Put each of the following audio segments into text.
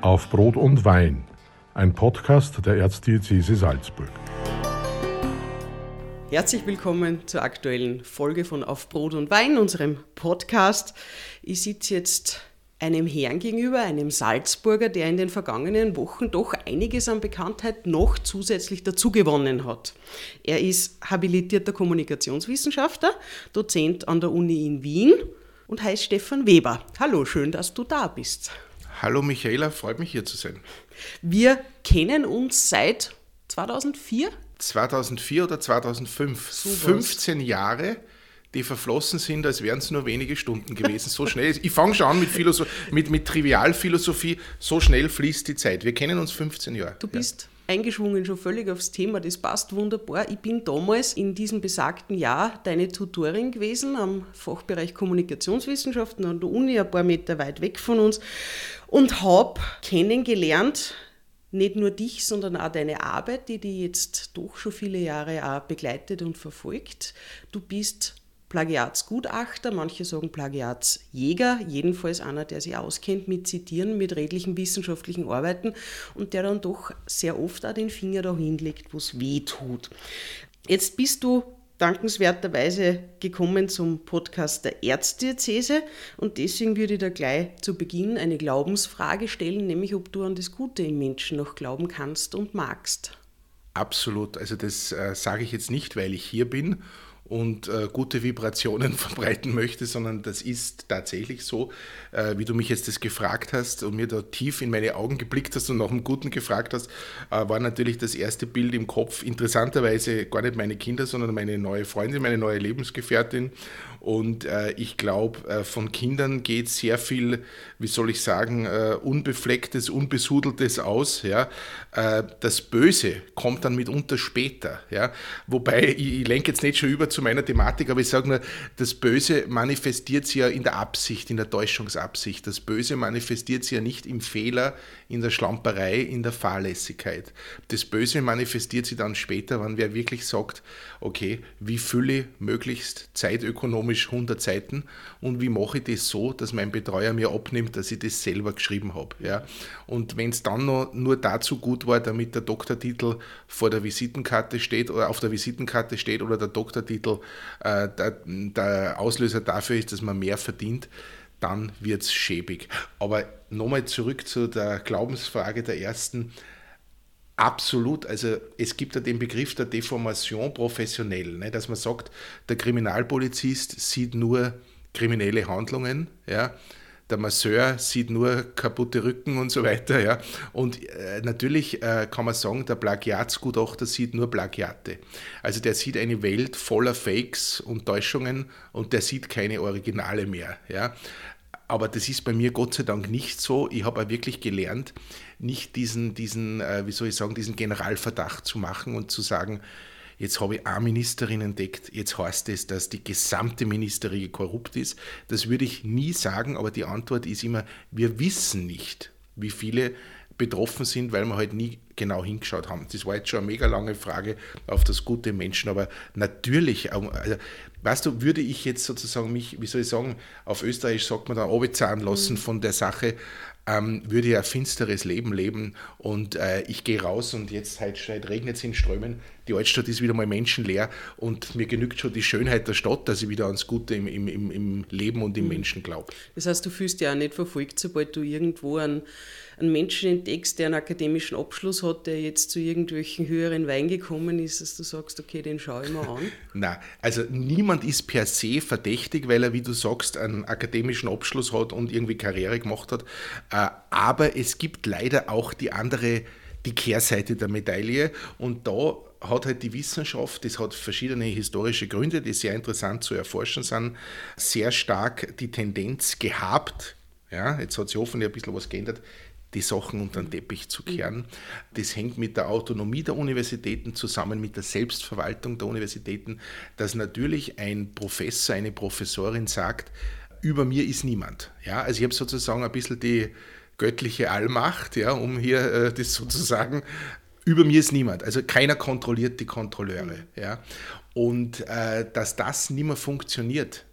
Auf Brot und Wein, ein Podcast der Erzdiözese Salzburg. Herzlich willkommen zur aktuellen Folge von Auf Brot und Wein, unserem Podcast. Ich sitze jetzt einem Herrn gegenüber, einem Salzburger, der in den vergangenen Wochen doch einiges an Bekanntheit noch zusätzlich dazugewonnen hat. Er ist habilitierter Kommunikationswissenschaftler, Dozent an der Uni in Wien und heißt Stefan Weber. Hallo, schön, dass du da bist. Hallo Michaela, freut mich hier zu sein. Wir kennen uns seit 2004? 2004 oder 2005. So 15 Jahre, die verflossen sind, als wären es nur wenige Stunden gewesen. So schnell. Ich fange schon an mit, Philosoph mit, mit Trivialphilosophie. So schnell fließt die Zeit. Wir kennen uns 15 Jahre. Du bist ja eingeschwungen schon völlig aufs Thema. Das passt wunderbar. Ich bin damals in diesem besagten Jahr deine Tutorin gewesen am Fachbereich Kommunikationswissenschaften an der Uni, ein paar Meter weit weg von uns, und habe kennengelernt, nicht nur dich, sondern auch deine Arbeit, die dich jetzt doch schon viele Jahre auch begleitet und verfolgt. Du bist Plagiatsgutachter, manche sagen Plagiatsjäger, jedenfalls einer, der sich auskennt mit Zitieren, mit redlichen wissenschaftlichen Arbeiten und der dann doch sehr oft auch den Finger dahin legt, wo es weh tut. Jetzt bist du dankenswerterweise gekommen zum Podcast der Erzdiözese und deswegen würde ich da gleich zu Beginn eine Glaubensfrage stellen, nämlich ob du an das Gute im Menschen noch glauben kannst und magst. Absolut. Also das äh, sage ich jetzt nicht, weil ich hier bin und äh, gute Vibrationen verbreiten möchte, sondern das ist tatsächlich so, äh, wie du mich jetzt das gefragt hast und mir da tief in meine Augen geblickt hast und nach dem Guten gefragt hast, äh, war natürlich das erste Bild im Kopf interessanterweise gar nicht meine Kinder, sondern meine neue Freundin, meine neue Lebensgefährtin und äh, ich glaube, äh, von Kindern geht sehr viel, wie soll ich sagen, äh, unbeflecktes, unbesudeltes aus. Ja? Das Böse kommt dann mitunter später. Ja? Wobei, ich, ich lenke jetzt nicht schon über zu meiner Thematik, aber ich sage nur, das Böse manifestiert sich ja in der Absicht, in der Täuschungsabsicht. Das Böse manifestiert sich ja nicht im Fehler, in der Schlamperei, in der Fahrlässigkeit. Das Böse manifestiert sich dann später, wenn wer wirklich sagt, okay, wie fülle ich möglichst zeitökonomisch 100 Seiten und wie mache ich das so, dass mein Betreuer mir abnimmt, dass ich das selber geschrieben habe. Ja? Und wenn es dann noch nur dazu gut war, damit der Doktortitel vor der Visitenkarte steht oder auf der Visitenkarte steht oder der Doktortitel äh, der, der Auslöser dafür ist, dass man mehr verdient, dann wird es schäbig. Aber nochmal zurück zu der Glaubensfrage der ersten. Absolut, also es gibt ja den Begriff der Deformation professionell, ne, dass man sagt, der Kriminalpolizist sieht nur kriminelle Handlungen, ja, der Masseur sieht nur kaputte Rücken und so weiter, ja. Und äh, natürlich äh, kann man sagen, der Plagiatsgutachter sieht nur Plagiate. Also der sieht eine Welt voller Fakes und Täuschungen und der sieht keine Originale mehr, ja. Aber das ist bei mir Gott sei Dank nicht so. Ich habe auch wirklich gelernt, nicht diesen, diesen äh, wie soll ich sagen, diesen Generalverdacht zu machen und zu sagen, jetzt habe ich eine Ministerin entdeckt, jetzt heißt es, dass die gesamte Ministerie korrupt ist. Das würde ich nie sagen, aber die Antwort ist immer, wir wissen nicht, wie viele betroffen sind, weil wir halt nie genau hingeschaut haben. Das war jetzt schon eine mega lange Frage auf das gute Menschen, aber natürlich, also, weißt du, würde ich jetzt sozusagen mich, wie soll ich sagen, auf Österreich sagt man da runterzahlen lassen mhm. von der Sache, ähm, würde ja ein finsteres Leben leben und äh, ich gehe raus und jetzt halt, halt regnet es in Strömen, die Altstadt ist wieder mal menschenleer und mir genügt schon die Schönheit der Stadt, dass ich wieder ans Gute im, im, im, Leben und im mhm. Menschen glaube. Das heißt, du fühlst ja auch nicht verfolgt, sobald du irgendwo einen, einen Menschen entdeckst, der einen akademischen Abschluss hat, der jetzt zu irgendwelchen höheren Wein gekommen ist, dass du sagst, okay, den schaue ich mir an? Nein, also niemand ist per se verdächtig, weil er, wie du sagst, einen akademischen Abschluss hat und irgendwie Karriere gemacht hat. Äh, aber es gibt leider auch die andere die Kehrseite der Medaille. Und da hat halt die Wissenschaft, das hat verschiedene historische Gründe, die sehr interessant zu erforschen sind, sehr stark die Tendenz gehabt, ja, jetzt hat sich hoffentlich ein bisschen was geändert, die Sachen unter den Teppich zu kehren. Das hängt mit der Autonomie der Universitäten zusammen, mit der Selbstverwaltung der Universitäten, dass natürlich ein Professor, eine Professorin sagt, über mir ist niemand. Ja, also ich habe sozusagen ein bisschen die göttliche Allmacht, ja, um hier äh, das sozusagen über mir ist niemand. Also keiner kontrolliert die Kontrolleure. Ja. Und äh, dass das nicht mehr funktioniert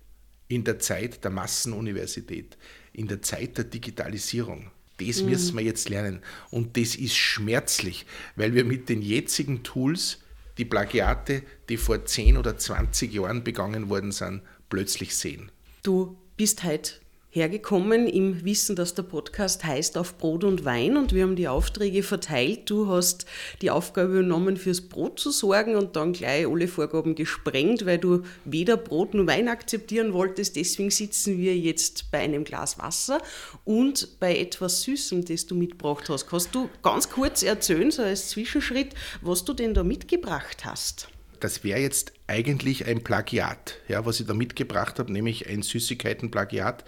in der Zeit der Massenuniversität, in der Zeit der Digitalisierung, Das mhm. müssen wir jetzt lernen. Und das ist schmerzlich, weil wir mit den jetzigen Tools die Plagiate, die vor 10 oder 20 Jahren begangen worden sind, plötzlich sehen. Du bist heute hergekommen im Wissen, dass der Podcast heißt Auf Brot und Wein und wir haben die Aufträge verteilt. Du hast die Aufgabe übernommen, fürs Brot zu sorgen und dann gleich alle Vorgaben gesprengt, weil du weder Brot noch Wein akzeptieren wolltest. Deswegen sitzen wir jetzt bei einem Glas Wasser und bei etwas Süßem, das du mitgebracht hast. Kannst du ganz kurz erzählen, so als Zwischenschritt, was du denn da mitgebracht hast? Das wäre jetzt eigentlich ein Plagiat, ja, was ich da mitgebracht habe, nämlich ein Süßigkeitenplagiat.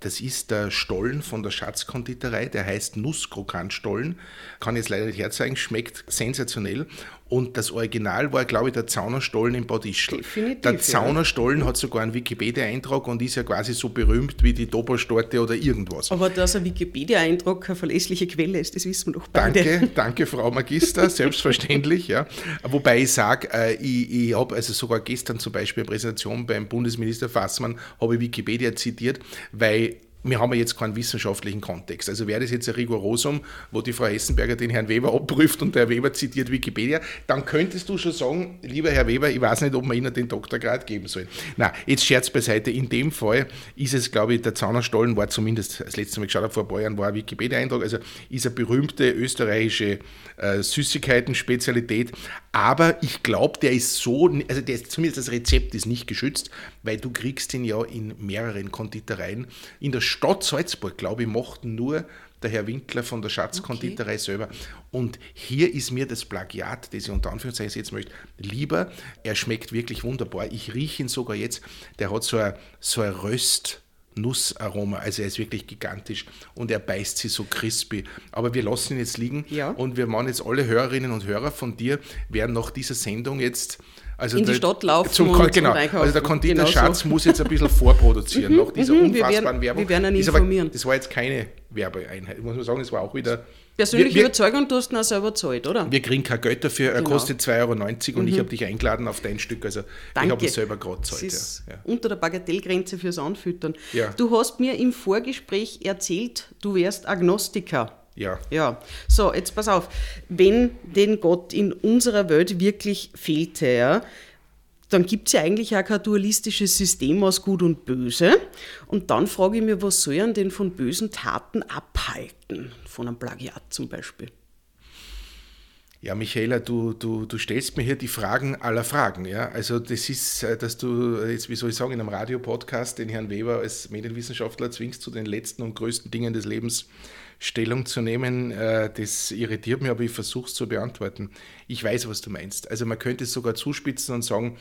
Das ist der Stollen von der Schatzkonditorei, der heißt Nusskrokantstollen. Kann ich jetzt leider nicht herzeigen, schmeckt sensationell. Und das Original war, glaube ich, der Zaunerstollen in Bad Ischl. Definitiv, der Zaunerstollen ja. hat sogar einen Wikipedia-Eintrag und ist ja quasi so berühmt wie die Doberstorte oder irgendwas. Aber dass ein Wikipedia-Eintrag keine verlässliche Quelle ist, das wissen wir doch beide. Danke, danke Frau Magister, selbstverständlich. ja. Wobei ich sage, äh, ich, ich habe also sogar gestern zum Beispiel eine Präsentation beim Bundesminister Fassmann, habe ich Wikipedia zitiert, weil wir haben ja jetzt keinen wissenschaftlichen Kontext. Also wäre das jetzt ein Rigorosum, wo die Frau Hessenberger den Herrn Weber abprüft und der Herr Weber zitiert Wikipedia, dann könntest du schon sagen, lieber Herr Weber, ich weiß nicht, ob wir Ihnen den Doktorgrad geben sollen. Na, jetzt Scherz beiseite. In dem Fall ist es, glaube ich, der Zaunerstollen war zumindest, das letzte Mal geschaut habe, vor ein paar Jahren war ein Wikipedia-Eintrag, also ist eine berühmte österreichische äh, Süßigkeiten-Spezialität. Aber ich glaube, der ist so, also der ist, zumindest das Rezept ist nicht geschützt, weil du kriegst ihn ja in mehreren Konditoreien. In der Stadt Salzburg, glaube ich, mochten nur der Herr Winkler von der Schatzkonditorei okay. selber. Und hier ist mir das Plagiat, das ich unter Anführungszeichen jetzt möchte, lieber. Er schmeckt wirklich wunderbar. Ich rieche ihn sogar jetzt. Der hat so ein, so ein Röst. Nussaroma. Also er ist wirklich gigantisch und er beißt sie so crispy. Aber wir lassen ihn jetzt liegen ja. und wir machen jetzt alle Hörerinnen und Hörer von dir, werden nach dieser Sendung jetzt also in die Stadt laufen zum, und genau, zum Also der Konditor genau Schatz so. muss jetzt ein bisschen vorproduzieren nach dieser mhm, unfassbaren wir werden, Werbung. Wir werden ihn informieren. Aber, das war jetzt keine Werbeeinheit. Muss man sagen, es war auch wieder Persönliche wir, Überzeugung, du hast ihn auch selber zahlt, oder? Wir kriegen kein Geld dafür, er genau. kostet 2,90 Euro und mhm. ich habe dich eingeladen auf dein Stück, also Danke. ich habe ihn selber gerade gezahlt. Ja. Ja. Unter der Bagatellgrenze fürs Anfüttern. Ja. Du hast mir im Vorgespräch erzählt, du wärst Agnostiker. Ja. Ja. So, jetzt pass auf. Wenn denn Gott in unserer Welt wirklich fehlte, ja, dann gibt es ja eigentlich auch kein dualistisches System aus Gut und Böse. Und dann frage ich mich, was soll einen denn von bösen Taten abhalten? Von einem Plagiat zum Beispiel. Ja, Michaela, du, du, du stellst mir hier die Fragen aller Fragen. Ja? Also das ist, äh, dass du jetzt, wie soll ich sagen, in einem Radiopodcast den Herrn Weber als Medienwissenschaftler zwingst, zu den letzten und größten Dingen des Lebens Stellung zu nehmen, äh, das irritiert mich, aber ich versuche es zu beantworten. Ich weiß, was du meinst. Also man könnte es sogar zuspitzen und sagen,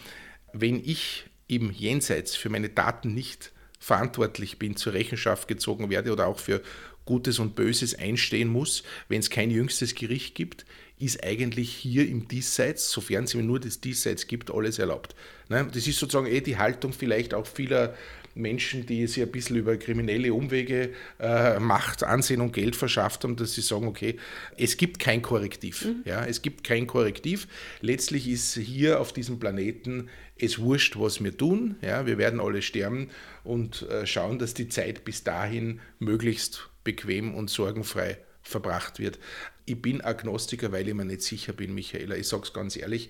wenn ich im Jenseits für meine Taten nicht verantwortlich bin, zur Rechenschaft gezogen werde oder auch für Gutes und Böses einstehen muss, wenn es kein jüngstes Gericht gibt, ist eigentlich hier im Diesseits, sofern es mir nur das Diesseits gibt, alles erlaubt. Ne? Das ist sozusagen eh die Haltung vielleicht auch vieler Menschen, die sich ein bisschen über kriminelle Umwege äh, Macht, Ansehen und Geld verschafft haben, dass sie sagen, okay, es gibt kein Korrektiv. Mhm. Ja, es gibt kein Korrektiv. Letztlich ist hier auf diesem Planeten es wurscht, was wir tun. Ja, wir werden alle sterben und äh, schauen, dass die Zeit bis dahin möglichst bequem und sorgenfrei verbracht wird. Ich bin Agnostiker, weil ich mir nicht sicher bin, Michaela. Ich sage es ganz ehrlich.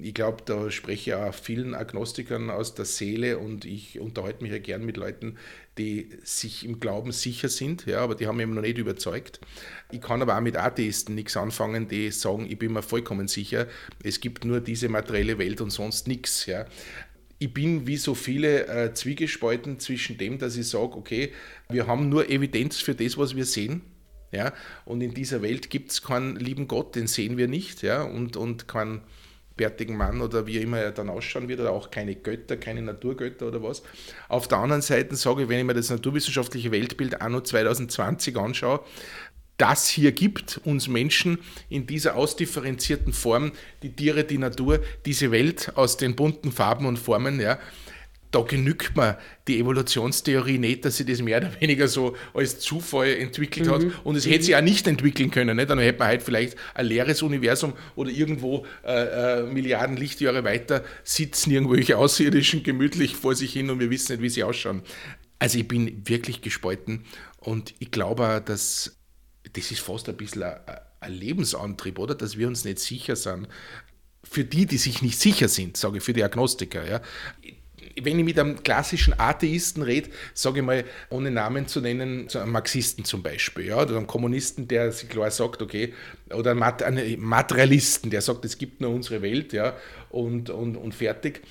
Ich glaube, da spreche ich auch vielen Agnostikern aus der Seele und ich unterhalte mich ja gern mit Leuten, die sich im Glauben sicher sind, ja, aber die haben mich noch nicht überzeugt. Ich kann aber auch mit Atheisten nichts anfangen, die sagen, ich bin mir vollkommen sicher, es gibt nur diese materielle Welt und sonst nichts. Ja ich bin wie so viele äh, zwiegespalten zwischen dem, dass ich sage, okay, wir haben nur Evidenz für das, was wir sehen. Ja? Und in dieser Welt gibt es keinen lieben Gott, den sehen wir nicht. Ja? Und, und keinen bärtigen Mann oder wie immer er dann ausschauen wird, oder auch keine Götter, keine Naturgötter oder was. Auf der anderen Seite sage ich, wenn ich mir das naturwissenschaftliche Weltbild anno 2020 anschaue, das hier gibt, uns Menschen in dieser ausdifferenzierten Form, die Tiere, die Natur, diese Welt aus den bunten Farben und Formen, ja, da genügt mir die Evolutionstheorie nicht, dass sie das mehr oder weniger so als Zufall entwickelt mhm. hat. Und es hätte sie auch nicht entwickeln können. Nicht? Dann hätte man halt vielleicht ein leeres Universum oder irgendwo äh, äh, Milliarden Lichtjahre weiter sitzen irgendwelche Außerirdischen gemütlich vor sich hin und wir wissen nicht, wie sie ausschauen. Also ich bin wirklich gespalten und ich glaube, dass das ist fast ein bisschen ein, ein Lebensantrieb, oder? Dass wir uns nicht sicher sind. Für die, die sich nicht sicher sind, sage ich, für die Agnostiker, ja. Wenn ich mit einem klassischen Atheisten rede, sage ich mal, ohne Namen zu nennen, so einem Marxisten zum Beispiel, ja, oder einem Kommunisten, der sich klar sagt, okay, oder einen Materialisten, der sagt, es gibt nur unsere Welt, ja, und, und, und fertig,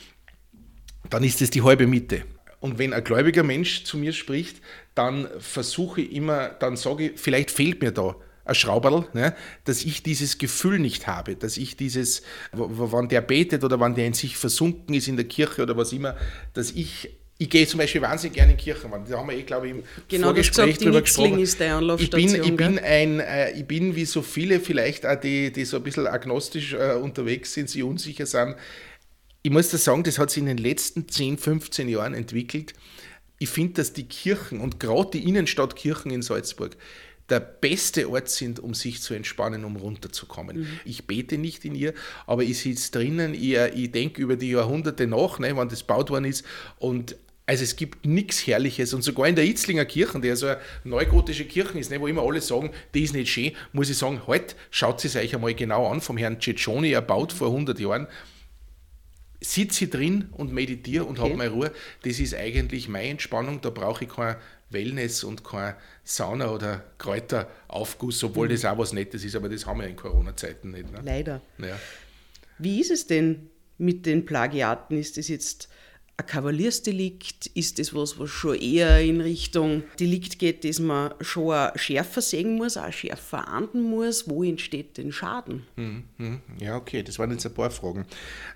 dann ist es die halbe Mitte. Und wenn ein gläubiger Mensch zu mir spricht, dann versuche ich immer, dann sage ich, vielleicht fehlt mir da ein Schrauberl, ne, dass ich dieses Gefühl nicht habe, dass ich dieses, wann der betet oder wann der in sich versunken ist in der Kirche oder was immer, dass ich ich gehe zum Beispiel wahnsinnig gerne in Kirchen. Da haben wir eh, glaube ich, im genau, Vorgespräch drüber gesprochen. Ist der ich bin, ich bin ein, äh, ich bin wie so viele vielleicht auch, die, die so ein bisschen agnostisch äh, unterwegs sind, sie unsicher sind. Ich muss da sagen, das hat sich in den letzten 10, 15 Jahren entwickelt ich finde, dass die Kirchen und gerade die Innenstadtkirchen in Salzburg der beste Ort sind, um sich zu entspannen, um runterzukommen. Mhm. Ich bete nicht in ihr, aber ich sitze drinnen, ich, ich denke über die Jahrhunderte nach, ne, wann das gebaut worden ist und also es gibt nichts Herrliches und sogar in der Itzlinger Kirche, die ja so eine neugotische Kirche ist, ne, wo immer alle sagen, die ist nicht schön, muss ich sagen, halt, schaut sie euch einmal genau an, vom Herrn Ceccioni erbaut vor 100 Jahren sitze drin und meditiere und okay. habe meine Ruhe. Das ist eigentlich meine Entspannung. Da brauche ich kein Wellness und kein Sauna oder Kräuteraufguss, obwohl mhm. das auch was Nettes ist, aber das haben wir in Corona-Zeiten nicht. Ne? Leider. Ja. Wie ist es denn mit den Plagiaten? Ist das jetzt ein Kavaliersdelikt? Ist das was, was schon eher in Richtung Delikt geht, das man schon schärfer sehen muss, auch schärfer ahnden muss? Wo entsteht denn Schaden? Hm, hm. Ja, okay, das waren jetzt ein paar Fragen.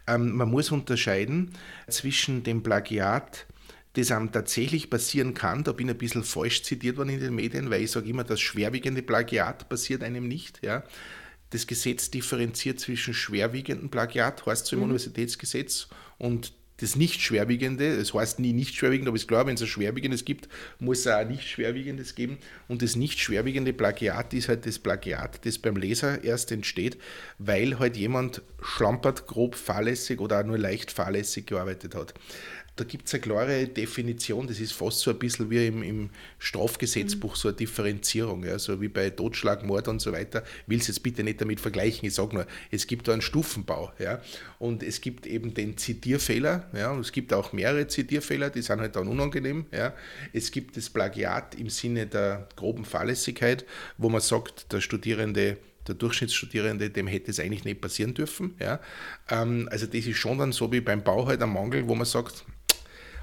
Ähm, man muss unterscheiden zwischen dem Plagiat, das einem tatsächlich passieren kann, da bin ich ein bisschen falsch zitiert worden in den Medien, weil ich sage immer, das schwerwiegende Plagiat passiert einem nicht. Ja. Das Gesetz differenziert zwischen schwerwiegendem Plagiat, heißt so im mhm. Universitätsgesetz, und das nicht schwerwiegende, das heißt nie nicht schwerwiegend, aber ich glaube, wenn es ein schwerwiegendes gibt, muss es auch ein nicht schwerwiegendes geben. Und das nicht schwerwiegende Plagiat ist halt das Plagiat, das beim Leser erst entsteht, weil halt jemand schlampert, grob fahrlässig oder auch nur leicht fahrlässig gearbeitet hat da gibt es eine klare Definition, das ist fast so ein bisschen wie im, im Strafgesetzbuch, so eine Differenzierung, ja, so wie bei Totschlag, Mord und so weiter. Ich will es jetzt bitte nicht damit vergleichen, ich sage nur, es gibt da einen Stufenbau, ja, und es gibt eben den Zitierfehler, ja, und es gibt auch mehrere Zitierfehler, die sind halt dann unangenehm, ja. Es gibt das Plagiat im Sinne der groben Fahrlässigkeit, wo man sagt, der Studierende der Durchschnittsstudierende, dem hätte es eigentlich nicht passieren dürfen. Ja. Ähm, also das ist schon dann so wie beim Bau halt ein Mangel, wo man sagt,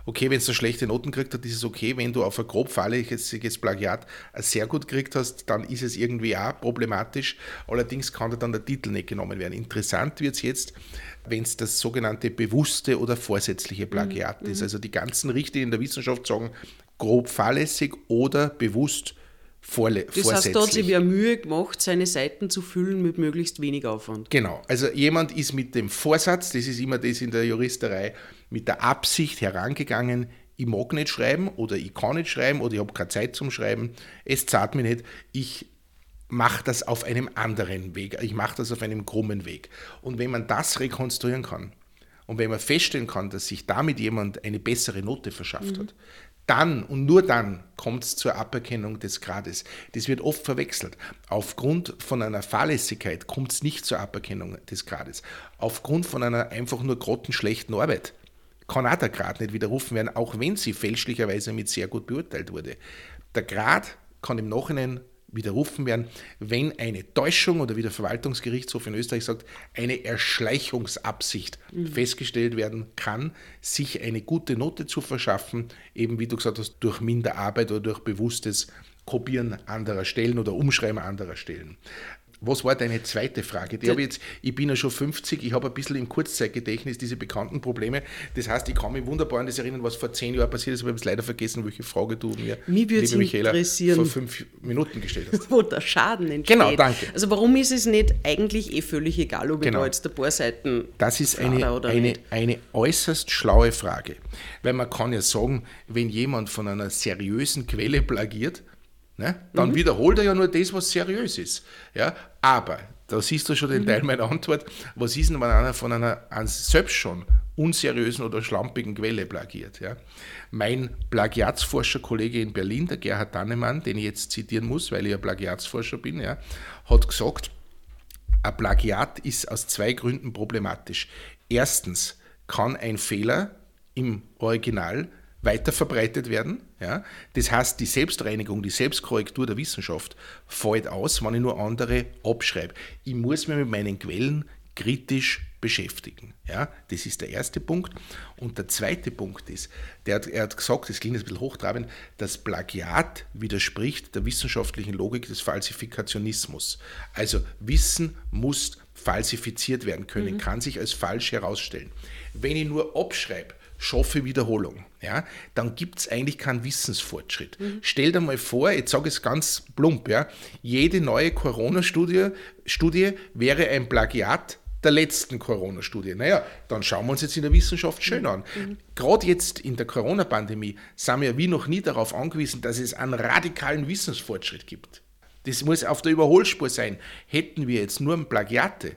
okay, wenn du schlechte Noten gekriegt hast, ist es okay. Wenn du auf ein grob fahrlässiges Plagiat sehr gut gekriegt hast, dann ist es irgendwie auch problematisch. Allerdings kann da dann der Titel nicht genommen werden. Interessant wird es jetzt, wenn es das sogenannte bewusste oder vorsätzliche Plagiat mhm. ist. Also die ganzen Richtlinien der Wissenschaft sagen, grob fahrlässig oder bewusst Vorle das heißt, da hat sich wer Mühe gemacht, seine Seiten zu füllen mit möglichst wenig Aufwand. Genau. Also jemand ist mit dem Vorsatz, das ist immer das in der Juristerei, mit der Absicht herangegangen, ich mag nicht schreiben oder ich kann nicht schreiben oder ich habe keine Zeit zum Schreiben, es zahlt mir nicht, ich mache das auf einem anderen Weg, ich mache das auf einem krummen Weg. Und wenn man das rekonstruieren kann und wenn man feststellen kann, dass sich damit jemand eine bessere Note verschafft mhm. hat, dann und nur dann kommt es zur Aberkennung des Grades. Das wird oft verwechselt. Aufgrund von einer Fahrlässigkeit kommt es nicht zur Aberkennung des Grades. Aufgrund von einer einfach nur grottenschlechten Arbeit kann auch der Grad nicht widerrufen werden, auch wenn sie fälschlicherweise mit sehr gut beurteilt wurde. Der Grad kann im Nachhinein widerrufen werden, wenn eine Täuschung oder wie der Verwaltungsgerichtshof in Österreich sagt, eine Erschleichungsabsicht mhm. festgestellt werden kann, sich eine gute Note zu verschaffen, eben wie du gesagt hast, durch Minderarbeit oder durch bewusstes Kopieren anderer Stellen oder Umschreiben anderer Stellen. Was war deine zweite Frage? Die habe ich, jetzt, ich bin ja schon 50, ich habe ein bisschen im Kurzzeitgedächtnis diese bekannten Probleme. Das heißt, ich kann mich wunderbar an das erinnern, was vor zehn Jahren passiert ist, aber ich habe leider vergessen, welche Frage du mir, Mich liebe Michaela, vor fünf Minuten gestellt hast. Wo der Schaden entsteht. Genau, danke. Also warum ist es nicht eigentlich eh völlig egal, ob genau. ich da jetzt ein paar Seiten Das ist eine, eine, eine äußerst schlaue Frage. Weil man kann ja sagen, wenn jemand von einer seriösen Quelle plagiert, Ne? Dann mhm. wiederholt er ja nur das, was seriös ist. Ja? Aber, da siehst du schon den mhm. Teil meiner Antwort, was ist denn, wenn einer von einer selbst schon unseriösen oder schlampigen Quelle plagiert. Ja. Mein Plagiatsforscherkollege in Berlin, der Gerhard Dannemann, den ich jetzt zitieren muss, weil ich ja Plagiatsforscher bin, ja, hat gesagt, ein Plagiat ist aus zwei Gründen problematisch. Erstens kann ein Fehler im Original weiterverbreitet werden. Ja? Das heißt, die Selbstreinigung, die Selbstkorrektur der Wissenschaft fällt aus, wenn ich nur andere abschreibe. Ich muss mich mit meinen Quellen kritisch beschäftigen. Ja, das ist der erste Punkt. Und der zweite Punkt ist, der hat, er hat gesagt, das klingt ein bisschen hochtrabend, das Plagiat widerspricht der wissenschaftlichen Logik des Falsifikationismus. Also Wissen muss falsifiziert werden können, mhm. kann sich als falsch herausstellen. Wenn ich nur abschreibe, schaffe Wiederholung, ja, dann gibt es eigentlich keinen Wissensfortschritt. Mhm. Stell dir mal vor, jetzt sage ich es ganz plump, ja, jede neue Corona-Studie Studie wäre ein Plagiat der letzten Corona-Studie. Naja, dann schauen wir uns jetzt in der Wissenschaft schön an. Mhm. Gerade jetzt in der Corona-Pandemie sind wir wie noch nie darauf angewiesen, dass es einen radikalen Wissensfortschritt gibt. Das muss auf der Überholspur sein. Hätten wir jetzt nur Plagiate,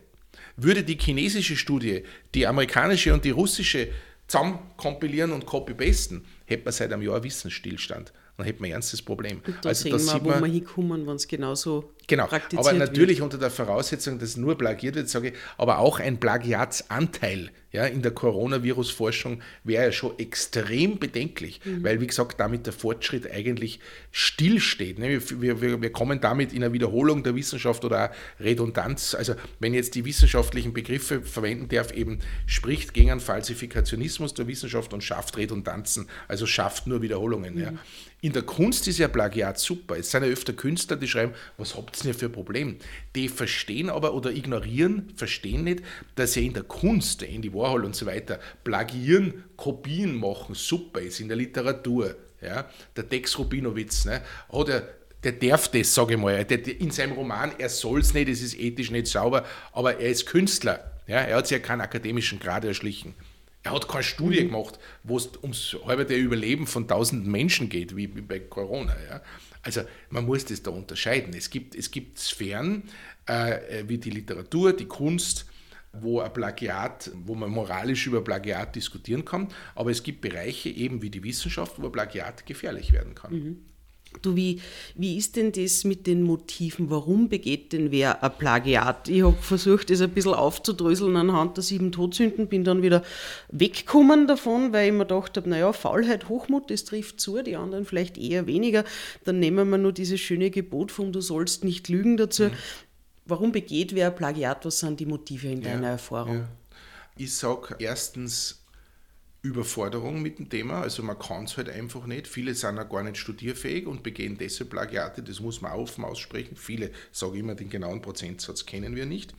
würde die chinesische Studie, die amerikanische und die russische zusammen kompilieren und copy-pasten, hätte man seit einem Jahr Wissensstillstand. Dann hätte man ein ernstes Problem. Und da also, sehen wir, wo wir hinkommen, wenn es genauso Genau, aber natürlich wird. unter der Voraussetzung, dass nur plagiert wird, sage ich, aber auch ein Plagiatsanteil ja, in der Coronavirus-Forschung wäre ja schon extrem bedenklich, mhm. weil, wie gesagt, damit der Fortschritt eigentlich stillsteht. Ne? Wir, wir, wir kommen damit in eine Wiederholung der Wissenschaft oder Redundanz. Also, wenn jetzt die wissenschaftlichen Begriffe verwenden darf, eben spricht gegen einen Falsifikationismus der Wissenschaft und schafft Redundanzen, also schafft nur Wiederholungen. Mhm. Ja. In der Kunst ist ja Plagiat super. Es sind ja öfter Künstler, die schreiben, was habt denn für ein Problem? Die verstehen aber oder ignorieren, verstehen nicht, dass ja in der Kunst, in die Warhol und so weiter, plagieren, Kopien machen super ist in der Literatur. Ja? Der Dex Rubinowitz ne, hat ja der darf das, sage ich mal. Der, in seinem Roman, er soll es nicht, es ist ethisch nicht sauber, aber er ist Künstler. Ja? Er hat sich ja keinen akademischen Grad erschlichen. Er hat keine Studie mhm. gemacht, wo es ums halbe Überleben von tausenden Menschen geht, wie, wie bei Corona. Ja? Also man muss das da unterscheiden. Es gibt, es gibt Sphären äh, wie die Literatur, die Kunst, wo ein Plagiat, wo man moralisch über Plagiat diskutieren kann, aber es gibt Bereiche eben wie die Wissenschaft, wo Plagiat gefährlich werden kann. Mhm. Du, wie, wie ist denn das mit den Motiven? Warum begeht denn wer ein Plagiat? Ich habe versucht, das ein bisschen aufzudröseln anhand der sieben Todsünden, bin dann wieder weggekommen davon, weil ich mir gedacht habe, naja, Faulheit, Hochmut, das trifft zu, die anderen vielleicht eher weniger. Dann nehmen wir nur dieses schöne Gebot von Du sollst nicht lügen dazu. Mhm. Warum begeht wer ein Plagiat? Was sind die Motive in deiner ja, Erfahrung? Ja. Ich sage erstens, Überforderung mit dem Thema. Also man kann es halt einfach nicht. Viele sind auch gar nicht studierfähig und begehen deshalb Plagiate. Das muss man offen aussprechen. Viele, sage immer, den genauen Prozentsatz kennen wir nicht.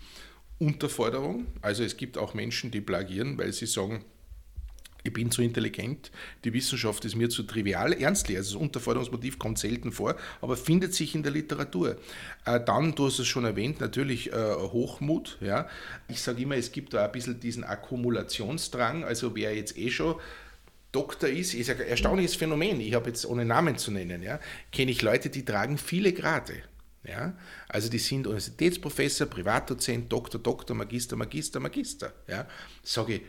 Unterforderung. Also es gibt auch Menschen, die plagieren, weil sie sagen, ich bin zu intelligent, die Wissenschaft ist mir zu trivial. Ernstlich, also das Unterforderungsmotiv kommt selten vor, aber findet sich in der Literatur. Äh, dann, du hast es schon erwähnt, natürlich äh, Hochmut. Ja. Ich sage immer, es gibt da ein bisschen diesen Akkumulationsdrang, also wer jetzt eh schon Doktor ist, ist ein erstaunliches Phänomen. Ich habe jetzt ohne Namen zu nennen, ja, kenne ich Leute, die tragen viele Grade. Ja? Also die sind Universitätsprofessor, Privatdozent, Doktor, Doktor, Magister, Magister, Magister. Ja? Sage ich,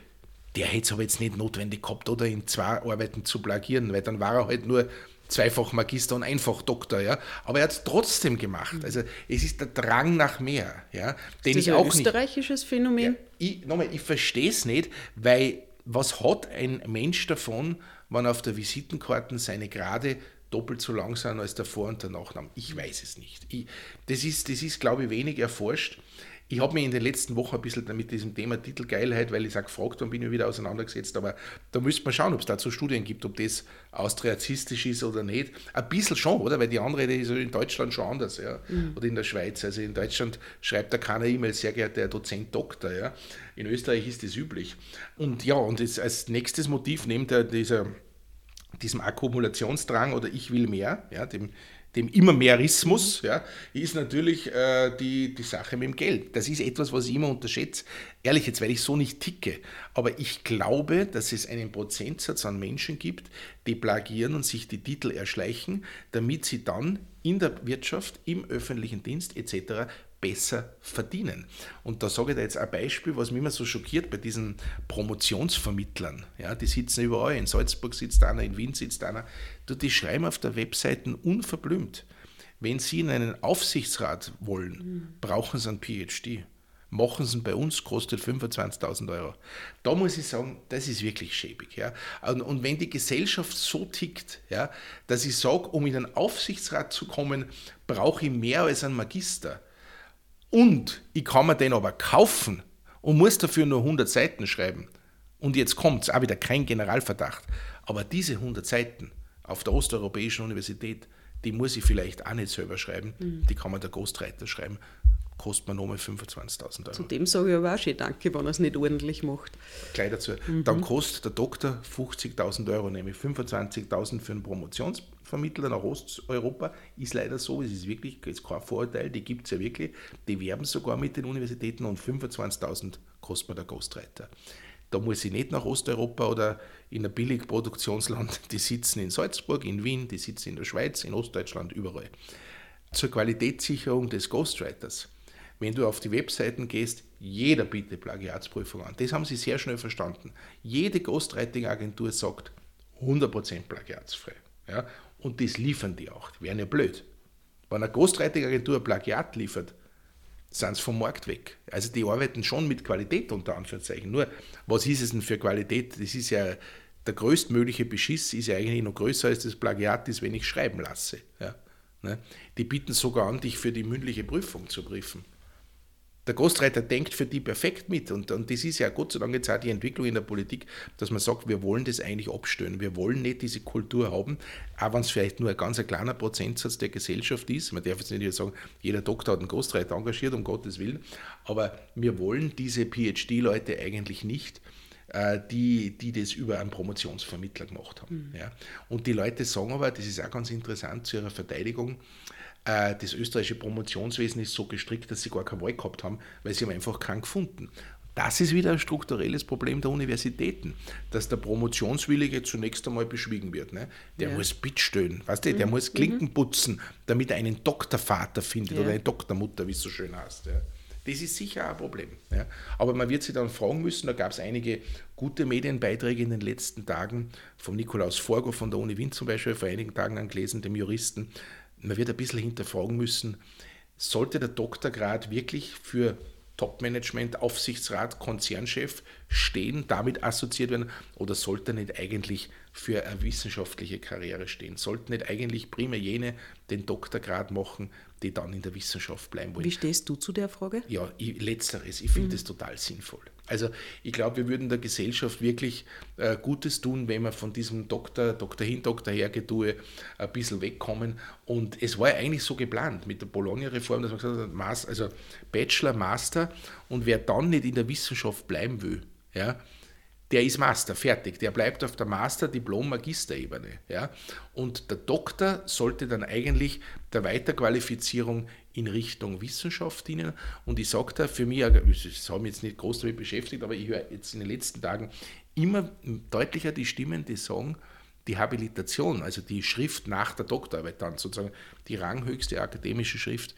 der hätte es aber jetzt nicht notwendig gehabt, oder in zwei Arbeiten zu plagieren, weil dann war er halt nur zweifach Magister und einfach Doktor, ja. Aber er hat es trotzdem gemacht. Also es ist der Drang nach mehr, ja. Den ist das ich ein österreichisches nicht, Phänomen? Ja, ich, nochmal, ich verstehe es nicht, weil was hat ein Mensch davon, wenn auf der Visitenkarte seine Grade doppelt so lang sind als der Vor- und der Nachname? Ich weiß es nicht. Ich, das ist, das ist, glaube ich, wenig erforscht. Ich habe mich in den letzten Wochen ein bisschen mit diesem Thema Titelgeilheit, weil ich sage, gefragt und bin ich wieder auseinandergesetzt, aber da müsste man schauen, ob es dazu Studien gibt, ob das austriazistisch ist oder nicht. Ein bisschen schon, oder? Weil die Anrede ist in Deutschland schon anders, ja. Mhm. Oder in der Schweiz. Also in Deutschland schreibt da keiner E-Mail, sehr geehrter Herr Dozent Doktor, ja. In Österreich ist das üblich. Und ja, und das, als nächstes Motiv neben der, dieser diesem Akkumulationsdrang oder ich will mehr, ja, dem dem Immermehrismus, ja, ist natürlich äh, die, die Sache mit dem Geld. Das ist etwas, was ich immer unterschätze. Ehrlich jetzt, weil ich so nicht ticke. Aber ich glaube, dass es einen Prozentsatz an Menschen gibt, die plagieren und sich die Titel erschleichen, damit sie dann in der Wirtschaft, im öffentlichen Dienst etc. besser verdienen. Und da sage ich da jetzt ein Beispiel, was mich immer so schockiert bei diesen Promotionsvermittlern. Ja, die sitzen überall. In Salzburg sitzt einer, in Wien sitzt einer. Die schreiben auf der Webseite unverblümt. Wenn Sie in einen Aufsichtsrat wollen, mhm. brauchen Sie einen PhD. Machen Sie ihn bei uns, kostet 25.000 Euro. Da muss ich sagen, das ist wirklich schäbig. Ja? Und, und wenn die Gesellschaft so tickt, ja, dass ich sage, um in einen Aufsichtsrat zu kommen, brauche ich mehr als einen Magister, und ich kann mir den aber kaufen und muss dafür nur 100 Seiten schreiben. Und jetzt kommt es, auch wieder kein Generalverdacht. Aber diese 100 Seiten auf der Osteuropäischen Universität, die muss ich vielleicht auch nicht selber schreiben. Mhm. Die kann man der Ghostwriter schreiben kostet man nochmal 25.000 Euro. Zu dem sage ich aber auch schon Danke, wenn er es nicht ordentlich macht. Gleich dazu. Mhm. Dann kostet der Doktor 50.000 Euro, nämlich 25.000 für einen Promotionsvermittler nach Osteuropa. Ist leider so, es ist wirklich ist kein Vorurteil, die gibt es ja wirklich. Die werben sogar mit den Universitäten und 25.000 kostet man der Ghostwriter. Da muss ich nicht nach Osteuropa oder in ein Billigproduktionsland. Die sitzen in Salzburg, in Wien, die sitzen in der Schweiz, in Ostdeutschland, überall. Zur Qualitätssicherung des Ghostwriters wenn du auf die Webseiten gehst, jeder bietet Plagiatsprüfung an. Das haben sie sehr schnell verstanden. Jede Ghostwriting-Agentur sagt 100% plagiatsfrei. Ja? Und das liefern die auch. Die wären ja blöd. Wenn eine Ghostwriting-Agentur Plagiat liefert, sind sie vom Markt weg. Also die arbeiten schon mit Qualität unter Anführungszeichen. Nur, was ist es denn für Qualität? Das ist ja der größtmögliche Beschiss ist ja eigentlich noch größer als das Plagiat ist, wenn ich schreiben lasse. Ja? Ne? Die bieten sogar an, dich für die mündliche Prüfung zu prüfen der Ghostwriter denkt für die perfekt mit. Und, und das ist ja Gott sei Dank jetzt auch die Entwicklung in der Politik, dass man sagt, wir wollen das eigentlich abstellen. Wir wollen nicht diese Kultur haben, auch wenn es vielleicht nur ein ganz ein kleiner Prozentsatz der Gesellschaft ist. Man darf jetzt nicht sagen, jeder Doktor hat einen Ghostwriter engagiert, um Gottes Willen. Aber wir wollen diese PhD-Leute eigentlich nicht äh, die, die das über einen Promotionsvermittler gemacht haben. Mhm. Ja. Und die Leute sagen aber, das ist auch ganz interessant zu ihrer Verteidigung, das österreichische Promotionswesen ist so gestrickt, dass sie gar keine Wahl gehabt haben, weil sie haben einfach keinen gefunden. Das ist wieder ein strukturelles Problem der Universitäten, dass der Promotionswillige zunächst einmal beschwiegen wird. Ne? Der ja. muss bittstellen, weißt du, der mhm. muss Klinken mhm. putzen, damit er einen Doktorvater findet ja. oder eine Doktormutter, wie es so schön heißt. Ja? Das ist sicher ein Problem. Ja? Aber man wird sich dann fragen müssen, da gab es einige gute Medienbeiträge in den letzten Tagen, von Nikolaus Forgo von der Uni Wien zum Beispiel, vor einigen Tagen angelesen, dem Juristen, man wird ein bisschen hinterfragen müssen, sollte der Doktorgrad wirklich für Topmanagement, Aufsichtsrat, Konzernchef stehen, damit assoziiert werden, oder sollte er nicht eigentlich für eine wissenschaftliche Karriere stehen? Sollten nicht eigentlich primär jene den Doktorgrad machen, die dann in der Wissenschaft bleiben wollen? Wie stehst du zu der Frage? Ja, ich, letzteres. Ich finde mhm. das total sinnvoll. Also ich glaube, wir würden der Gesellschaft wirklich äh, Gutes tun, wenn wir von diesem Doktor, Doktor hin, Doktor her Getue ein bisschen wegkommen. Und es war ja eigentlich so geplant mit der Bologna-Reform, dass man gesagt hat, Master, also Bachelor, Master und wer dann nicht in der Wissenschaft bleiben will, ja, der ist Master, fertig. Der bleibt auf der Master-, Diplom-, Magisterebene. Ja? Und der Doktor sollte dann eigentlich der Weiterqualifizierung in Richtung Wissenschaft dienen. Und ich sage da für mich, ich habe mich jetzt nicht groß damit beschäftigt, aber ich höre jetzt in den letzten Tagen immer deutlicher die Stimmen, die sagen, die Habilitation, also die Schrift nach der Doktorarbeit dann sozusagen, die ranghöchste akademische Schrift,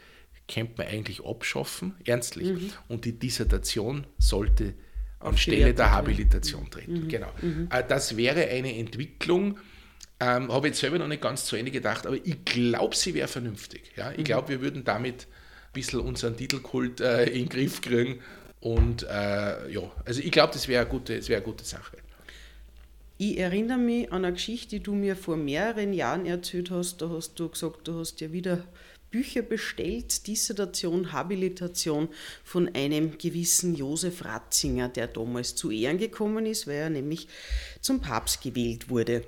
könnte man eigentlich abschaffen, ernstlich. Mhm. Und die Dissertation sollte anstelle der Habilitation treten. Mhm. Genau. Mhm. Äh, das wäre eine Entwicklung, ähm, habe ich jetzt selber noch nicht ganz zu Ende gedacht, aber ich glaube, sie wäre vernünftig. Ja? Ich mhm. glaube, wir würden damit ein bisschen unseren Titelkult äh, in den Griff kriegen. Und äh, ja, also ich glaube, das wäre eine, gute, wär eine gute Sache. Ich erinnere mich an eine Geschichte, die du mir vor mehreren Jahren erzählt hast. Da hast du gesagt, du hast ja wieder Bücher bestellt, Dissertation, Habilitation von einem gewissen Josef Ratzinger, der damals zu Ehren gekommen ist, weil er nämlich zum Papst gewählt wurde.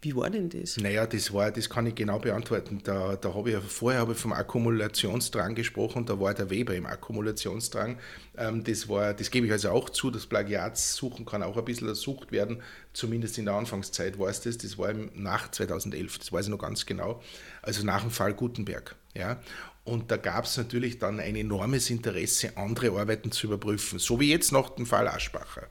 Wie war denn das? Naja, das war, das kann ich genau beantworten. Da, da habe ich vorher habe ich vom Akkumulationsdrang gesprochen, da war der Weber im Akkumulationsdrang. Ähm, das das gebe ich also auch zu, das Plagiatssuchen kann auch ein bisschen ersucht werden, zumindest in der Anfangszeit war es das, das war nach 2011, das weiß ich noch ganz genau, also nach dem Fall Gutenberg. Ja? Und da gab es natürlich dann ein enormes Interesse, andere Arbeiten zu überprüfen, so wie jetzt nach dem Fall Aschbacher.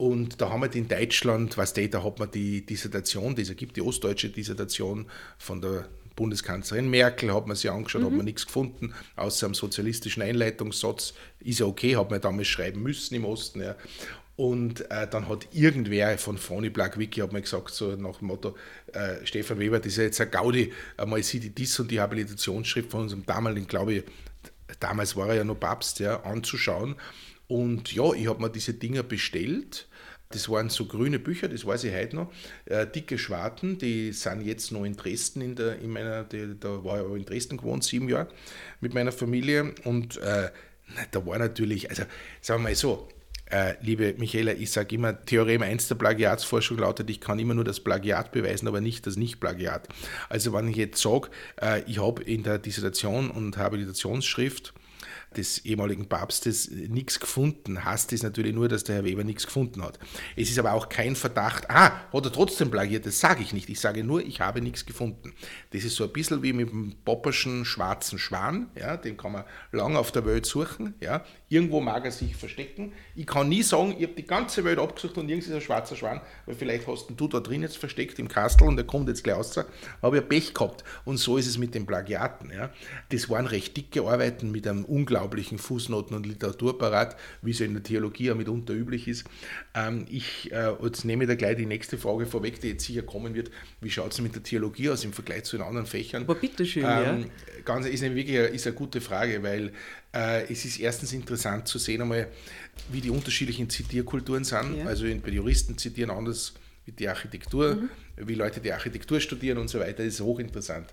Und da haben wir in Deutschland, was da, da hat man die Dissertation, die es gibt, die ostdeutsche Dissertation von der Bundeskanzlerin Merkel, hat man sich angeschaut, mhm. hat man nichts gefunden, außer einem sozialistischen Einleitungssatz. Ist ja okay, hat man damals schreiben müssen im Osten. Ja. Und äh, dann hat irgendwer von Froni Black Wiki hat mir gesagt, so nach dem Motto, äh, Stefan Weber, das ist ja jetzt ein Gaudi, einmal sieht die dies und die Habilitationsschrift von unserem damaligen, glaube ich, damals war er ja noch Papst, ja, anzuschauen. Und ja, ich habe mir diese Dinger bestellt. Das waren so grüne Bücher, das weiß ich heute noch. Äh, dicke Schwarten, die sind jetzt noch in Dresden, in, der, in meiner, die, da war ich aber in Dresden gewohnt, sieben Jahre mit meiner Familie. Und äh, da war natürlich, also sagen wir mal so, äh, liebe Michaela, ich sage immer, Theorem 1 der Plagiatsforschung lautet, ich kann immer nur das Plagiat beweisen, aber nicht das Nicht-Plagiat. Also wenn ich jetzt sage, äh, ich habe in der Dissertation und Habilitationsschrift des ehemaligen Papstes nichts gefunden, heißt das natürlich nur, dass der Herr Weber nichts gefunden hat. Es ist aber auch kein Verdacht, ah, hat er trotzdem plagiert, das sage ich nicht. Ich sage nur, ich habe nichts gefunden. Das ist so ein bisschen wie mit dem popperschen schwarzen Schwan, ja, den kann man lang auf der Welt suchen, ja. Irgendwo mag er sich verstecken. Ich kann nie sagen, ich habe die ganze Welt abgesucht und irgendwo ist ein schwarzer Schwan, weil vielleicht hast du da drin jetzt versteckt im Kastel und der kommt jetzt gleich raus. Habe ich Pech gehabt. Und so ist es mit den Plagiaten. Ja. Das waren recht dicke Arbeiten mit einem unglaublichen Fußnoten- und Literaturparat, wie es in der Theologie ja mitunter üblich ist. Ähm, ich, äh, jetzt nehme ich da gleich die nächste Frage vorweg, die jetzt sicher kommen wird. Wie schaut es mit der Theologie aus im Vergleich zu den anderen Fächern? Aber bitteschön, ähm, ja. Ganz, ist nämlich wirklich eine, ist eine gute Frage, weil es ist erstens interessant zu sehen, einmal, wie die unterschiedlichen Zitierkulturen sind. Ja. Also bei Juristen zitieren anders wie die Architektur, mhm. wie Leute die Architektur studieren und so weiter. Das ist hochinteressant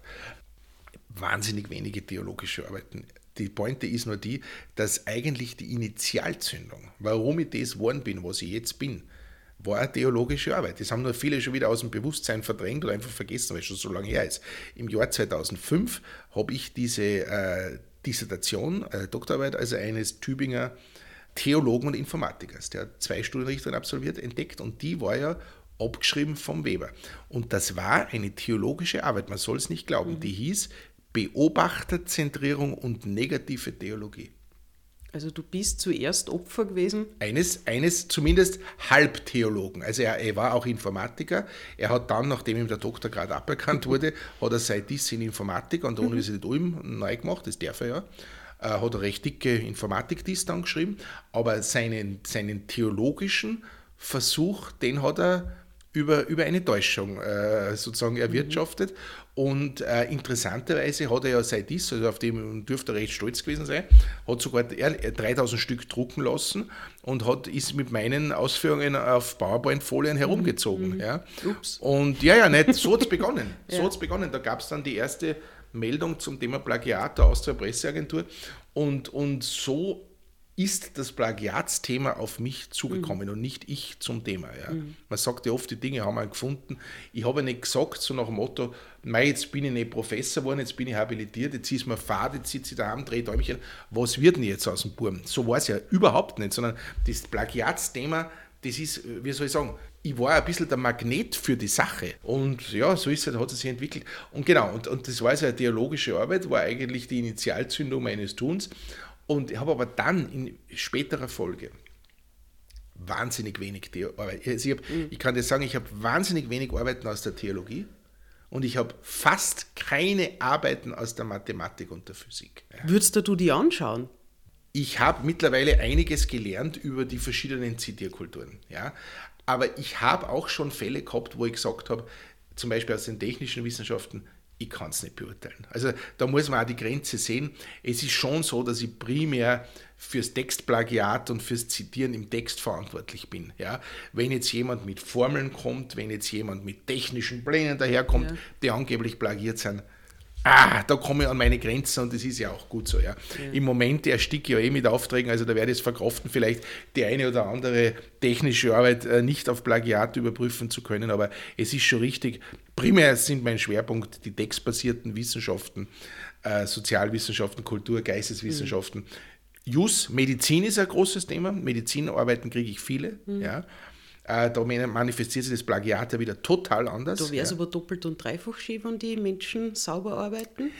wahnsinnig wenige theologische Arbeiten die Pointe ist nur die, dass eigentlich die Initialzündung, warum ich das geworden bin, was ich jetzt bin, war eine theologische Arbeit. Das haben nur viele schon wieder aus dem Bewusstsein verdrängt oder einfach vergessen, weil es schon so lange her ist. Im Jahr 2005 habe ich diese äh, Dissertation, äh, Doktorarbeit, also eines Tübinger Theologen und Informatikers, der hat zwei Studienrichtungen absolviert, entdeckt und die war ja abgeschrieben vom Weber. Und das war eine theologische Arbeit, man soll es nicht glauben. Mhm. Die hieß Beobachterzentrierung und negative Theologie. Also du bist zuerst Opfer gewesen? Eines, eines zumindest Halbtheologen. Also er, er war auch Informatiker. Er hat dann, nachdem ihm der Doktorgrad aberkannt wurde, hat er sein Diss in Informatik an der mhm. Universität Ulm neu gemacht, das darf er ja. Äh, hat er recht dicke Informatik-Diss dann geschrieben, aber seinen, seinen theologischen Versuch, den hat er über, über eine Täuschung äh, sozusagen erwirtschaftet. Mhm. Und äh, interessanterweise hat er ja seit dies, also auf dem dürfte er recht stolz gewesen sein, hat sogar er 3000 Stück drucken lassen und hat, ist mit meinen Ausführungen auf PowerPoint-Folien herumgezogen. Mhm. Ja. Ups. Und ja, ja, nicht, so hat es begonnen. So ja. hat es begonnen. Da gab es dann die erste Meldung zum Thema Plagiat der Austria Presseagentur. Und, und so ist das Plagiatsthema auf mich zugekommen mhm. und nicht ich zum Thema. Ja. Mhm. Man sagt ja oft, die Dinge haben wir gefunden. Ich habe nicht gesagt, so nach dem Motto, Mei, jetzt bin ich nicht Professor geworden, jetzt bin ich habilitiert, jetzt ist mir Fahrt, jetzt sitze ich daheim, drehe Däumchen. Was wird denn jetzt aus dem Burm? So war es ja überhaupt nicht, sondern das Plagiatsthema, das ist, wie soll ich sagen, ich war ein bisschen der Magnet für die Sache. Und ja, so ist es, hat es sich entwickelt. Und genau, und, und das war also eine theologische Arbeit, war eigentlich die Initialzündung meines Tuns. Und ich habe aber dann in späterer Folge wahnsinnig wenig Arbeit. Also ich, hab, mhm. ich kann dir sagen, ich habe wahnsinnig wenig Arbeiten aus der Theologie und ich habe fast keine Arbeiten aus der Mathematik und der Physik. Ja. Würdest du die anschauen? Ich habe mittlerweile einiges gelernt über die verschiedenen Zitierkulturen. Ja? Aber ich habe auch schon Fälle gehabt, wo ich gesagt habe, zum Beispiel aus den technischen Wissenschaften, ich kann es nicht beurteilen. Also da muss man auch die Grenze sehen. Es ist schon so, dass ich primär fürs Textplagiat und fürs Zitieren im Text verantwortlich bin. Ja? Wenn jetzt jemand mit Formeln kommt, wenn jetzt jemand mit technischen Plänen daherkommt, ja. die angeblich plagiert sind, ah, da komme ich an meine Grenzen und das ist ja auch gut so. Ja. ja. Im Moment ersticke ich ja eh mit Aufträgen, also da werde ich es verkraften, vielleicht die eine oder andere technische Arbeit äh, nicht auf Plagiat überprüfen zu können, aber es ist schon richtig. Primär sind mein Schwerpunkt die textbasierten Wissenschaften, äh, Sozialwissenschaften, Kultur, Geisteswissenschaften. Mhm. Jus, Medizin ist ein großes Thema. Medizinarbeiten kriege ich viele. Mhm. Ja. Äh, da manifestiert sich das Plagiat ja wieder total anders. Da wäre es ja. aber doppelt und dreifach schön, wenn die Menschen sauber arbeiten.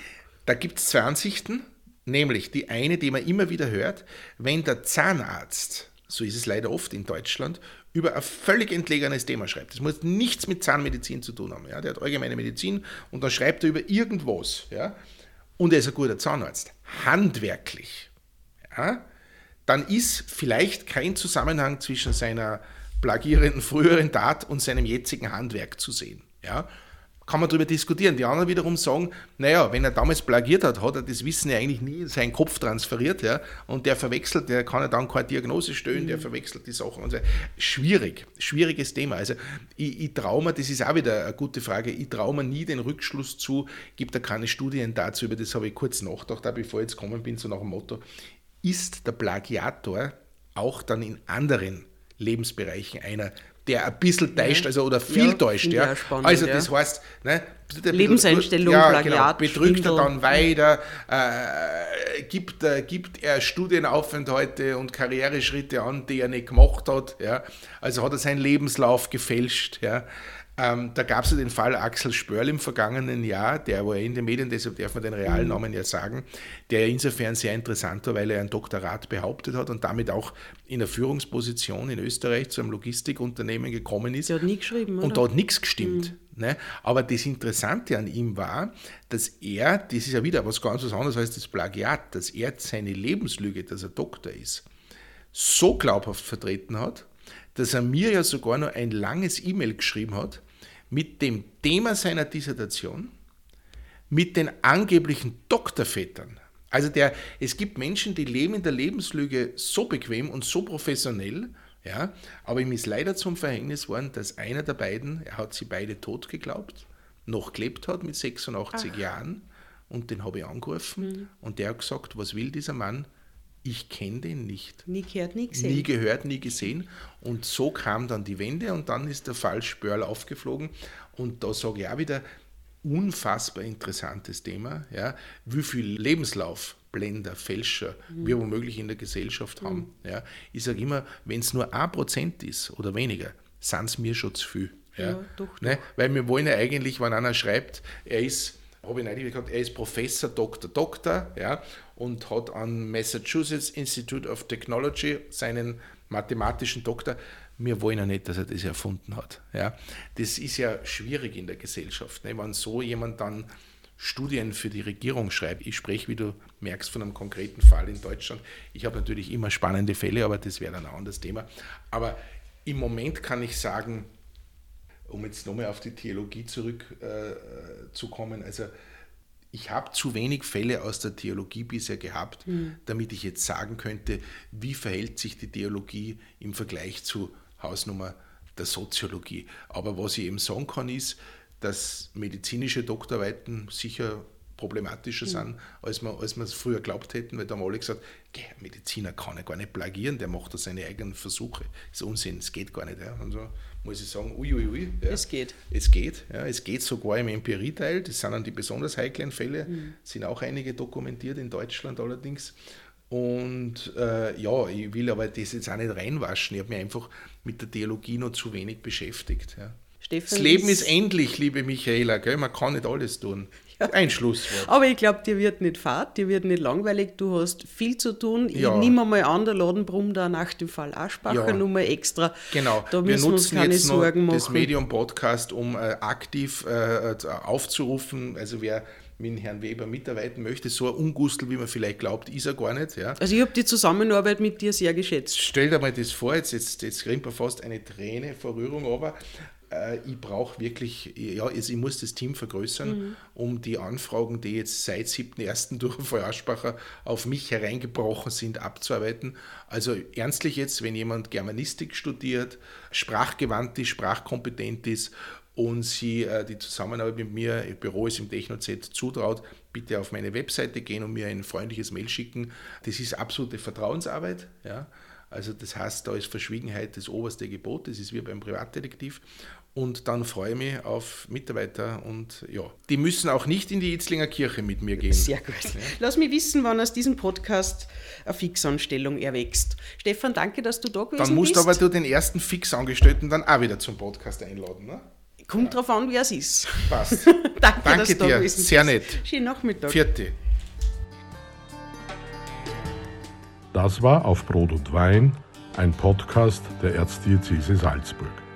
Da gibt es zwei Ansichten, nämlich die eine, die man immer wieder hört, wenn der Zahnarzt so ist es leider oft in Deutschland, über ein völlig entlegenes Thema schreibt. Das muss nichts mit Zahnmedizin zu tun haben. Ja? Der hat allgemeine Medizin und dann schreibt er über irgendwas. Ja? Und er ist ein guter Zahnarzt. Handwerklich. Ja? Dann ist vielleicht kein Zusammenhang zwischen seiner plagierenden früheren Tat und seinem jetzigen Handwerk zu sehen. Ja? kann man darüber diskutieren. Die anderen wiederum sagen, naja, wenn er damals plagiert hat, hat er das Wissen ja eigentlich nie in seinen Kopf transferiert, ja, und der verwechselt, der kann ja dann keine Diagnose stellen, mhm. der verwechselt die Sachen und so. Schwierig, schwieriges Thema. Also ich, ich traue mir, das ist auch wieder eine gute Frage, ich traue mir nie den Rückschluss zu, gibt da keine Studien dazu, über das habe ich kurz nachgedacht, bevor ich jetzt gekommen bin, so nach dem Motto, ist der Plagiator auch dann in anderen Lebensbereichen einer, der ein bisschen täuscht, also oder viel ja, täuscht. Ja. Spannend, also das heißt, ne, Lebenseinstellung, ja, Plagiat, genau, betrügt Schwindel. er dann weiter, äh, gibt, äh, gibt er Studienaufenthalte und Karriereschritte an, die er nicht gemacht hat. Ja. Also hat er seinen Lebenslauf gefälscht. Ja. Ähm, da gab es ja den Fall Axel Spörl im vergangenen Jahr, der war in den Medien, deshalb darf man den realen mhm. Namen ja sagen, der insofern sehr interessant war, weil er ein Doktorat behauptet hat und damit auch in der Führungsposition in Österreich zu einem Logistikunternehmen gekommen ist. Der hat nie geschrieben, oder? Und da hat nichts gestimmt. Mhm. Ne? Aber das Interessante an ihm war, dass er, das ist ja wieder was ganz was anderes als das Plagiat, dass er seine Lebenslüge, dass er Doktor ist, so glaubhaft vertreten hat, dass er mir ja sogar noch ein langes E-Mail geschrieben hat, mit dem Thema seiner Dissertation, mit den angeblichen Doktorvätern. Also der, es gibt Menschen, die leben in der Lebenslüge so bequem und so professionell, ja, aber ihm ist leider zum Verhängnis worden, dass einer der beiden, er hat sie beide tot geglaubt, noch gelebt hat mit 86 Ach. Jahren und den habe ich angerufen mhm. und der hat gesagt, was will dieser Mann? Ich kenne den nicht. Nie gehört, nie gesehen. Nie gehört, nie gesehen. Und so kam dann die Wende und dann ist der Fall Spörl aufgeflogen. Und da sage ich auch wieder, unfassbar interessantes Thema, ja, wie viel Lebenslauf Blender, Fälscher mhm. wir womöglich in der Gesellschaft mhm. haben. Ja. Ich sage immer, wenn es nur ein Prozent ist oder weniger, sind es mir schon zu viel. Ja. ja doch, ne? Weil wir wollen ja eigentlich, wenn einer schreibt, er ist, habe ich gesagt, er ist Professor, Doktor, Doktor, ja, und hat an Massachusetts Institute of Technology seinen mathematischen Doktor. Wir wollen ja nicht, dass er das erfunden hat. Ja. Das ist ja schwierig in der Gesellschaft. Ne? Wenn so jemand dann Studien für die Regierung schreibt. Ich spreche, wie du merkst, von einem konkreten Fall in Deutschland. Ich habe natürlich immer spannende Fälle, aber das wäre dann ein anderes Thema. Aber im Moment kann ich sagen, um jetzt nochmal auf die Theologie zurückzukommen, äh, also ich habe zu wenig Fälle aus der Theologie bisher gehabt, mhm. damit ich jetzt sagen könnte, wie verhält sich die Theologie im Vergleich zu Hausnummer der Soziologie. Aber was ich eben sagen kann, ist, dass medizinische Doktorarbeiten sicher problematischer mhm. sind, als wir, als wir es früher glaubt hätten, weil da haben alle gesagt, Mediziner kann ja gar nicht plagieren, der macht da seine eigenen Versuche. Das ist Unsinn, es geht gar nicht. Ja. Und so muss ich sagen, uiuiui. Ui, ui, ja. Es geht. Es geht, ja. Es geht sogar im Empirieteil, das sind dann die besonders heiklen Fälle, mhm. sind auch einige dokumentiert in Deutschland allerdings. Und äh, ja, ich will aber das jetzt auch nicht reinwaschen. Ich habe mich einfach mit der Theologie noch zu wenig beschäftigt. Ja. Stefan das Leben ist, ist endlich, liebe Michaela, gell? man kann nicht alles tun. Ja. Ein Schlusswort. Aber ich glaube, dir wird nicht fad, dir wird nicht langweilig, du hast viel zu tun. Ja. Ich nehme mal an, der Laden brummt da nach dem Fall Aschbacher ja. nochmal extra. Genau, da wir nutzen jetzt noch das Medium-Podcast, um äh, aktiv äh, aufzurufen, also wer mit Herrn Weber mitarbeiten möchte. So ein Ungustel, wie man vielleicht glaubt, ist er gar nicht. Ja. Also ich habe die Zusammenarbeit mit dir sehr geschätzt. Stell dir mal das vor, jetzt, jetzt, jetzt kriegt man fast eine Träne vor Rührung, aber äh, ich brauche wirklich, ja, also ich muss das Team vergrößern, mhm. um die Anfragen, die jetzt seit 7.1. durch Frau Aschbacher auf mich hereingebrochen sind, abzuarbeiten. Also ernstlich jetzt, wenn jemand Germanistik studiert, sprachgewandt ist, sprachkompetent ist und sie äh, die Zusammenarbeit mit mir, ihr Büro ist im TechnoZ, zutraut, bitte auf meine Webseite gehen und mir ein freundliches Mail schicken. Das ist absolute Vertrauensarbeit. Ja. Also das heißt, da ist Verschwiegenheit das oberste Gebot, das ist wie beim Privatdetektiv. Und dann freue ich mich auf Mitarbeiter und ja, die müssen auch nicht in die Itzlinger Kirche mit mir gehen. Sehr gut. Ja. Lass mich wissen, wann aus diesem Podcast eine Fixanstellung erwächst. Stefan, danke, dass du da gewesen bist. Dann musst bist. aber du den ersten Fixangestellten dann auch wieder zum Podcast einladen, ne? Kommt ja. drauf an, wer es ist. Passt. danke, danke dass dir, da sehr nett. Schönen Nachmittag. Vierte. Das war auf Brot und Wein ein Podcast der Erzdiözese Salzburg.